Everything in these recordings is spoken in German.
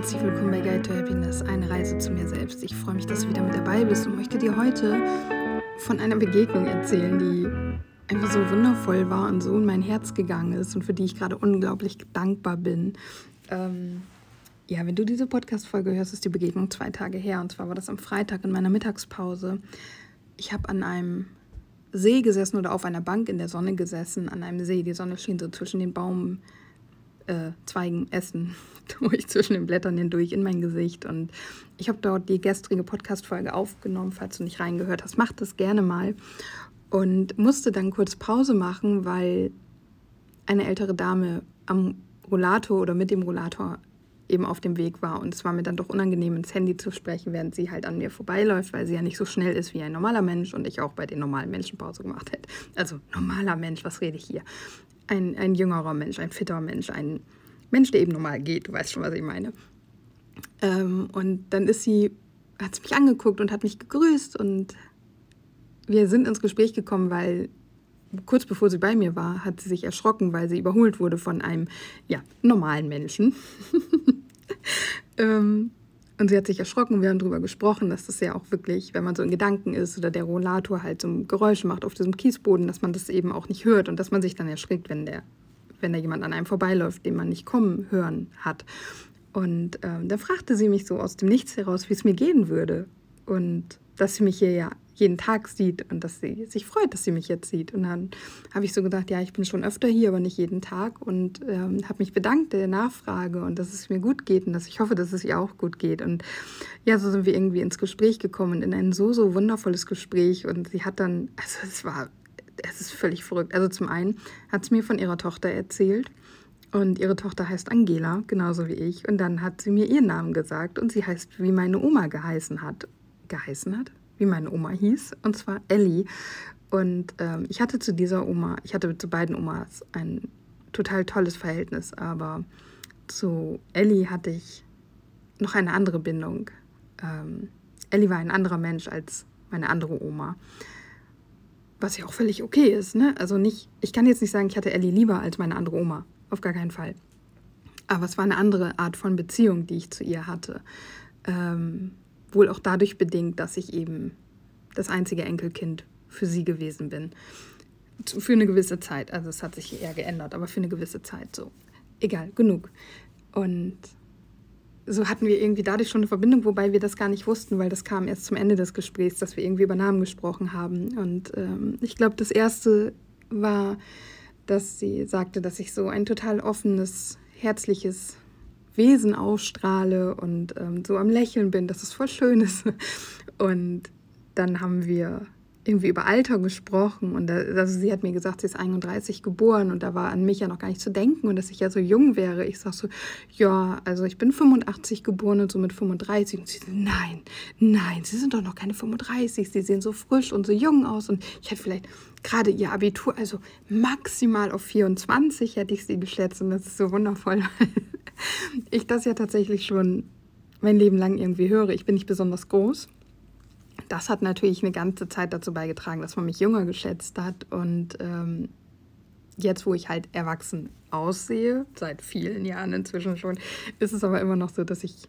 herzlich willkommen bei Guide to Happiness, eine Reise zu mir selbst. Ich freue mich, dass du wieder mit dabei bist und möchte dir heute von einer Begegnung erzählen, die einfach so wundervoll war und so in mein Herz gegangen ist und für die ich gerade unglaublich dankbar bin. Ähm, ja, wenn du diese Podcast-Folge hörst, ist die Begegnung zwei Tage her und zwar war das am Freitag in meiner Mittagspause. Ich habe an einem See gesessen oder auf einer Bank in der Sonne gesessen, an einem See. Die Sonne schien so zwischen den Baum äh, Zweigen essen, durch zwischen den Blättern hindurch in mein Gesicht. Und ich habe dort die gestrige Podcast-Folge aufgenommen. Falls du nicht reingehört hast, mach das gerne mal. Und musste dann kurz Pause machen, weil eine ältere Dame am Rollator oder mit dem Rollator eben auf dem Weg war. Und es war mir dann doch unangenehm, ins Handy zu sprechen, während sie halt an mir vorbeiläuft, weil sie ja nicht so schnell ist wie ein normaler Mensch und ich auch bei den normalen Menschen Pause gemacht hätte. Also normaler Mensch, was rede ich hier? Ein, ein jüngerer Mensch, ein fitter Mensch, ein Mensch, der eben normal geht. Du weißt schon, was ich meine. Ähm, und dann ist sie, hat sie mich angeguckt und hat mich gegrüßt und wir sind ins Gespräch gekommen, weil kurz bevor sie bei mir war, hat sie sich erschrocken, weil sie überholt wurde von einem ja, normalen Menschen. ähm, und sie hat sich erschrocken, wir haben darüber gesprochen, dass das ja auch wirklich, wenn man so in Gedanken ist oder der Rollator halt so Geräusche macht auf diesem Kiesboden, dass man das eben auch nicht hört und dass man sich dann erschrickt, wenn, der, wenn da jemand an einem vorbeiläuft, den man nicht kommen hören hat. Und ähm, dann fragte sie mich so aus dem Nichts heraus, wie es mir gehen würde. Und dass sie mich hier ja jeden Tag sieht und dass sie sich freut, dass sie mich jetzt sieht. Und dann habe ich so gedacht, ja, ich bin schon öfter hier, aber nicht jeden Tag und ähm, habe mich bedankt der Nachfrage und dass es mir gut geht und dass ich hoffe, dass es ihr auch gut geht. Und ja, so sind wir irgendwie ins Gespräch gekommen, in ein so, so wundervolles Gespräch. Und sie hat dann, also es war, es ist völlig verrückt. Also zum einen hat sie mir von ihrer Tochter erzählt. Und ihre Tochter heißt Angela, genauso wie ich. Und dann hat sie mir ihren Namen gesagt und sie heißt, wie meine Oma geheißen hat. Geheißen hat? Wie meine Oma hieß, und zwar Ellie. Und ähm, ich hatte zu dieser Oma, ich hatte zu beiden Omas ein total tolles Verhältnis, aber zu Ellie hatte ich noch eine andere Bindung. Ähm, Ellie war ein anderer Mensch als meine andere Oma. Was ja auch völlig okay ist, ne? Also nicht, ich kann jetzt nicht sagen, ich hatte Ellie lieber als meine andere Oma. Auf gar keinen Fall. Aber es war eine andere Art von Beziehung, die ich zu ihr hatte. Ähm, wohl auch dadurch bedingt, dass ich eben das einzige Enkelkind für sie gewesen bin. Für eine gewisse Zeit. Also es hat sich eher geändert, aber für eine gewisse Zeit so. Egal, genug. Und so hatten wir irgendwie dadurch schon eine Verbindung, wobei wir das gar nicht wussten, weil das kam erst zum Ende des Gesprächs, dass wir irgendwie über Namen gesprochen haben. Und ähm, ich glaube, das erste war, dass sie sagte, dass ich so ein total offenes, herzliches Wesen ausstrahle und ähm, so am Lächeln bin, dass es voll schön ist. Und dann haben wir irgendwie über Alter gesprochen und da, also sie hat mir gesagt, sie ist 31 geboren und da war an mich ja noch gar nicht zu denken und dass ich ja so jung wäre. Ich sag so, ja, also ich bin 85 geboren und so mit 35 und sie nein, nein, sie sind doch noch keine 35, sie sehen so frisch und so jung aus und ich hätte vielleicht gerade ihr Abitur, also maximal auf 24 hätte ich sie geschätzt und das ist so wundervoll, ich das ja tatsächlich schon mein Leben lang irgendwie höre. Ich bin nicht besonders groß. Das hat natürlich eine ganze Zeit dazu beigetragen, dass man mich jünger geschätzt hat. Und ähm, jetzt, wo ich halt erwachsen aussehe, seit vielen Jahren inzwischen schon, ist es aber immer noch so, dass ich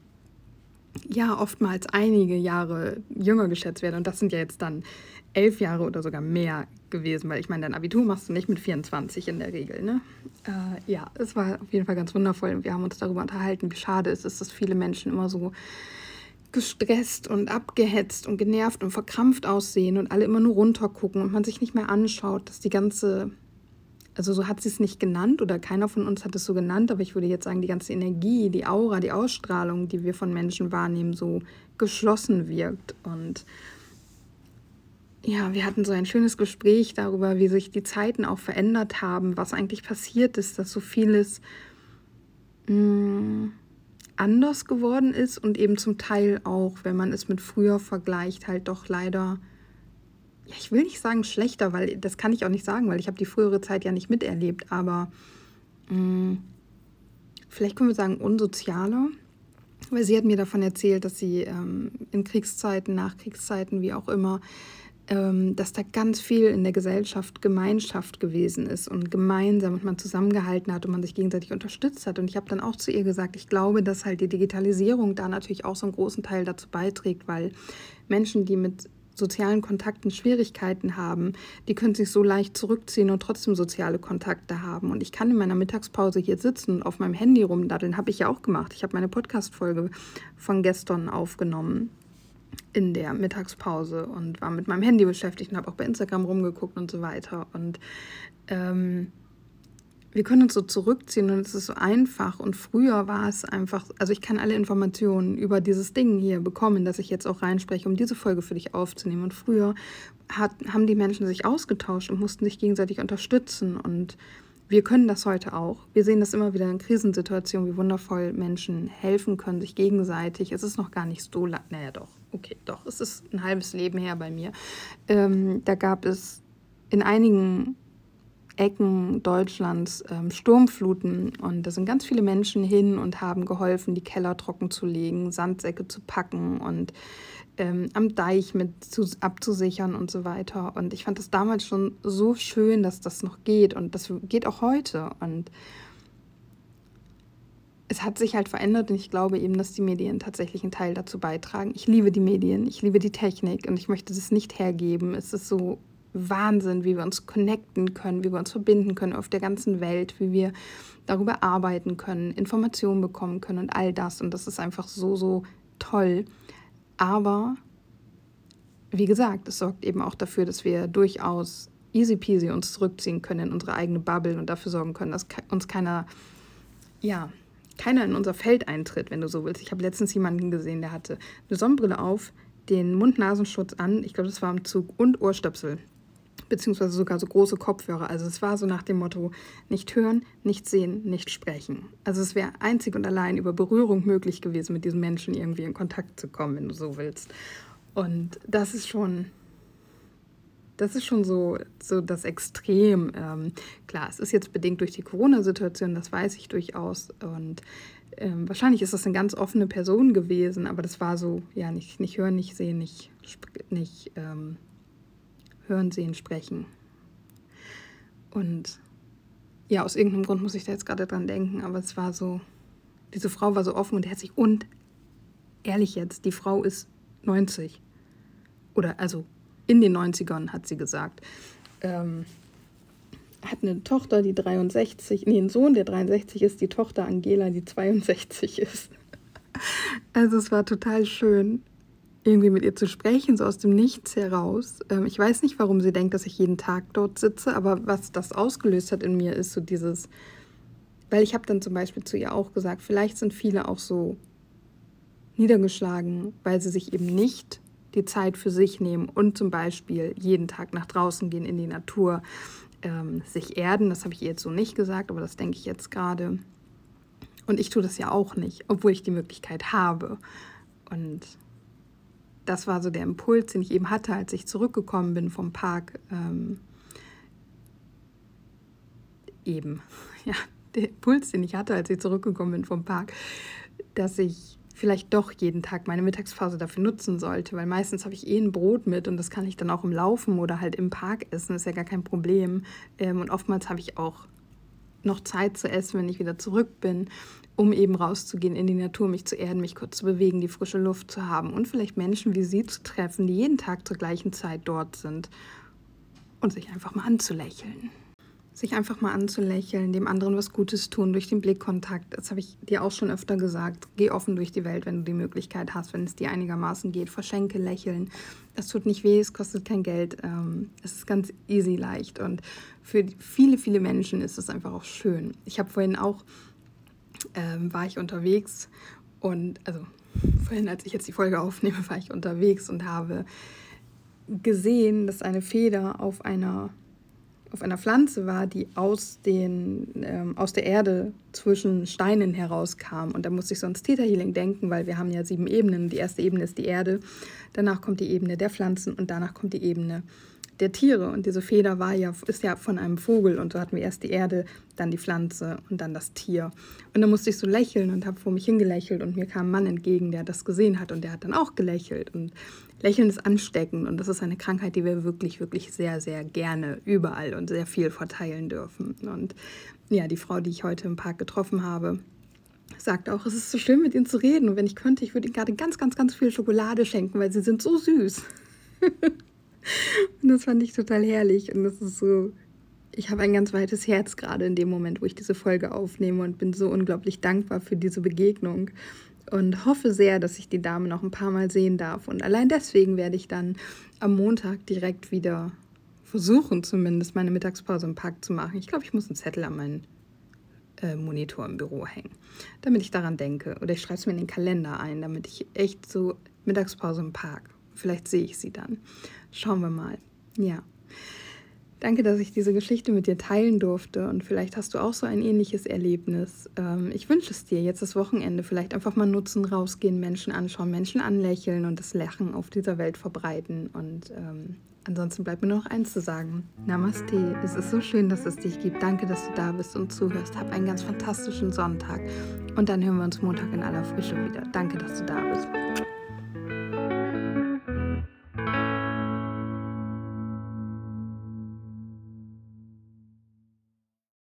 ja oftmals einige Jahre jünger geschätzt werde. Und das sind ja jetzt dann elf Jahre oder sogar mehr gewesen, weil ich meine, dein Abitur machst du nicht mit 24 in der Regel. Ne? Äh, ja, es war auf jeden Fall ganz wundervoll und wir haben uns darüber unterhalten, wie schade es ist, dass viele Menschen immer so gestresst und abgehetzt und genervt und verkrampft aussehen und alle immer nur runtergucken und man sich nicht mehr anschaut, dass die ganze, also so hat sie es nicht genannt oder keiner von uns hat es so genannt, aber ich würde jetzt sagen, die ganze Energie, die Aura, die Ausstrahlung, die wir von Menschen wahrnehmen, so geschlossen wirkt. Und ja, wir hatten so ein schönes Gespräch darüber, wie sich die Zeiten auch verändert haben, was eigentlich passiert ist, dass so vieles mh, mm, anders geworden ist und eben zum Teil auch, wenn man es mit früher vergleicht, halt doch leider, ja, ich will nicht sagen schlechter, weil das kann ich auch nicht sagen, weil ich habe die frühere Zeit ja nicht miterlebt, aber mh, mm, vielleicht können wir sagen unsozialer. Weil sie hat mir davon erzählt, dass sie ähm, in Kriegszeiten, Nachkriegszeiten, wie auch immer, ähm, dass da ganz viel in der Gesellschaft Gemeinschaft gewesen ist und gemeinsam und man zusammengehalten hat und man sich gegenseitig unterstützt hat. Und ich habe dann auch zu ihr gesagt, ich glaube, dass halt die Digitalisierung da natürlich auch so einen großen Teil dazu beiträgt, weil Menschen, die mit sozialen Kontakten Schwierigkeiten haben, die können sich so leicht zurückziehen und trotzdem soziale Kontakte haben. Und ich kann in meiner Mittagspause hier sitzen und auf meinem Handy rumdaddeln, habe ich ja auch gemacht. Ich habe meine Podcast-Folge von gestern aufgenommen in der Mittagspause und war mit meinem Handy beschäftigt und habe auch bei Instagram rumgeguckt und so weiter. Und ähm, wir können uns so zurückziehen und es ist so einfach. Und früher war es einfach, also ich kann alle Informationen über dieses Ding hier bekommen, dass ich jetzt auch reinspreche, um diese Folge für dich aufzunehmen. Und früher hat, haben die Menschen sich ausgetauscht und mussten sich gegenseitig unterstützen. Und wir können das heute auch. Wir sehen das immer wieder in Krisensituationen, wie wundervoll Menschen helfen können, sich gegenseitig. Es ist noch gar nicht so lang, naja doch, okay, doch, es ist ein halbes Leben her bei mir. Ähm, da gab es in einigen Ecken Deutschlands ähm, Sturmfluten und da sind ganz viele Menschen hin und haben geholfen, die Keller trocken zu legen, Sandsäcke zu packen und ähm, am Deich mit zu, abzusichern und so weiter. Und ich fand das damals schon so schön, dass das noch geht und das geht auch heute. Und es hat sich halt verändert und ich glaube eben, dass die Medien tatsächlich einen Teil dazu beitragen. Ich liebe die Medien, ich liebe die Technik und ich möchte das nicht hergeben. Es ist so Wahnsinn, wie wir uns connecten können, wie wir uns verbinden können auf der ganzen Welt, wie wir darüber arbeiten können, Informationen bekommen können und all das. Und das ist einfach so, so toll. Aber wie gesagt, es sorgt eben auch dafür, dass wir durchaus easy peasy uns zurückziehen können in unsere eigene Bubble und dafür sorgen können, dass uns keiner, ja, keiner in unser Feld eintritt, wenn du so willst. Ich habe letztens jemanden gesehen, der hatte eine Sonnenbrille auf, den Mund-Nasenschutz an, ich glaube, das war im Zug, und Ohrstöpsel beziehungsweise sogar so große Kopfhörer. Also es war so nach dem Motto, nicht hören, nicht sehen, nicht sprechen. Also es wäre einzig und allein über Berührung möglich gewesen, mit diesen Menschen irgendwie in Kontakt zu kommen, wenn du so willst. Und das ist schon, das ist schon so, so das Extrem. Ähm, klar, es ist jetzt bedingt durch die Corona-Situation, das weiß ich durchaus. Und ähm, wahrscheinlich ist das eine ganz offene Person gewesen, aber das war so, ja, nicht, nicht hören, nicht sehen, nicht, nicht ähm, Hören, Sehen, Sprechen. Und ja, aus irgendeinem Grund muss ich da jetzt gerade dran denken, aber es war so, diese Frau war so offen und herzlich und ehrlich jetzt, die Frau ist 90. Oder also in den 90ern, hat sie gesagt. Ähm, hat eine Tochter, die 63, nee, einen Sohn, der 63 ist, die Tochter Angela, die 62 ist. Also es war total schön irgendwie mit ihr zu sprechen, so aus dem Nichts heraus. Ähm, ich weiß nicht, warum sie denkt, dass ich jeden Tag dort sitze, aber was das ausgelöst hat in mir, ist so dieses, weil ich habe dann zum Beispiel zu ihr auch gesagt, vielleicht sind viele auch so niedergeschlagen, weil sie sich eben nicht die Zeit für sich nehmen und zum Beispiel jeden Tag nach draußen gehen in die Natur, ähm, sich erden. Das habe ich ihr jetzt so nicht gesagt, aber das denke ich jetzt gerade. Und ich tue das ja auch nicht, obwohl ich die Möglichkeit habe. Und das war so der Impuls, den ich eben hatte, als ich zurückgekommen bin vom Park. Ähm, eben, ja, der Impuls, den ich hatte, als ich zurückgekommen bin vom Park, dass ich vielleicht doch jeden Tag meine Mittagspause dafür nutzen sollte, weil meistens habe ich eh ein Brot mit und das kann ich dann auch im Laufen oder halt im Park essen, ist ja gar kein Problem. Ähm, und oftmals habe ich auch noch Zeit zu essen, wenn ich wieder zurück bin um eben rauszugehen in die Natur, mich zu erden, mich kurz zu bewegen, die frische Luft zu haben und vielleicht Menschen wie Sie zu treffen, die jeden Tag zur gleichen Zeit dort sind und sich einfach mal anzulächeln. Sich einfach mal anzulächeln, dem anderen was Gutes tun durch den Blickkontakt. Das habe ich dir auch schon öfter gesagt. Geh offen durch die Welt, wenn du die Möglichkeit hast, wenn es dir einigermaßen geht. Verschenke Lächeln. Das tut nicht weh, es kostet kein Geld. Ähm, es ist ganz easy leicht. Und für viele, viele Menschen ist es einfach auch schön. Ich habe vorhin auch ähm, war ich unterwegs und, also vorhin, als ich jetzt die Folge aufnehme, war ich unterwegs und habe gesehen, dass eine Feder auf einer, auf einer Pflanze war, die aus, den, ähm, aus der Erde zwischen Steinen herauskam. Und da musste ich sonst Theta Healing denken, weil wir haben ja sieben Ebenen. Die erste Ebene ist die Erde, danach kommt die Ebene der Pflanzen und danach kommt die Ebene der Tiere. Und diese Feder war ja, ist ja von einem Vogel. Und so hatten wir erst die Erde, dann die Pflanze und dann das Tier. Und dann musste ich so lächeln und habe vor mich hingelächelt. Und mir kam ein Mann entgegen, der das gesehen hat. Und der hat dann auch gelächelt. Und Lächeln ist ansteckend. Und das ist eine Krankheit, die wir wirklich, wirklich sehr, sehr gerne überall und sehr viel verteilen dürfen. Und ja, die Frau, die ich heute im Park getroffen habe, sagt auch, es ist so schön mit ihnen zu reden. Und wenn ich könnte, ich würde ihnen gerade ganz, ganz, ganz viel Schokolade schenken, weil sie sind so süß. und das fand ich total herrlich. Und das ist so, ich habe ein ganz weites Herz gerade in dem Moment, wo ich diese Folge aufnehme und bin so unglaublich dankbar für diese Begegnung und hoffe sehr, dass ich die Dame noch ein paar Mal sehen darf. Und allein deswegen werde ich dann am Montag direkt wieder versuchen, zumindest meine Mittagspause im Park zu machen. Ich glaube, ich muss einen Zettel an meinen äh, Monitor im Büro hängen, damit ich daran denke. Oder ich schreibe es mir in den Kalender ein, damit ich echt so Mittagspause im Park Vielleicht sehe ich sie dann. Schauen wir mal. Ja. Danke, dass ich diese Geschichte mit dir teilen durfte und vielleicht hast du auch so ein ähnliches Erlebnis. Ähm, ich wünsche es dir jetzt das Wochenende vielleicht einfach mal nutzen, rausgehen, Menschen anschauen, Menschen anlächeln und das Lachen auf dieser Welt verbreiten. Und ähm, ansonsten bleibt mir nur noch eins zu sagen. Namaste. Es ist so schön, dass es dich gibt. Danke, dass du da bist und zuhörst. Hab einen ganz fantastischen Sonntag und dann hören wir uns Montag in aller Frische wieder. Danke, dass du da bist.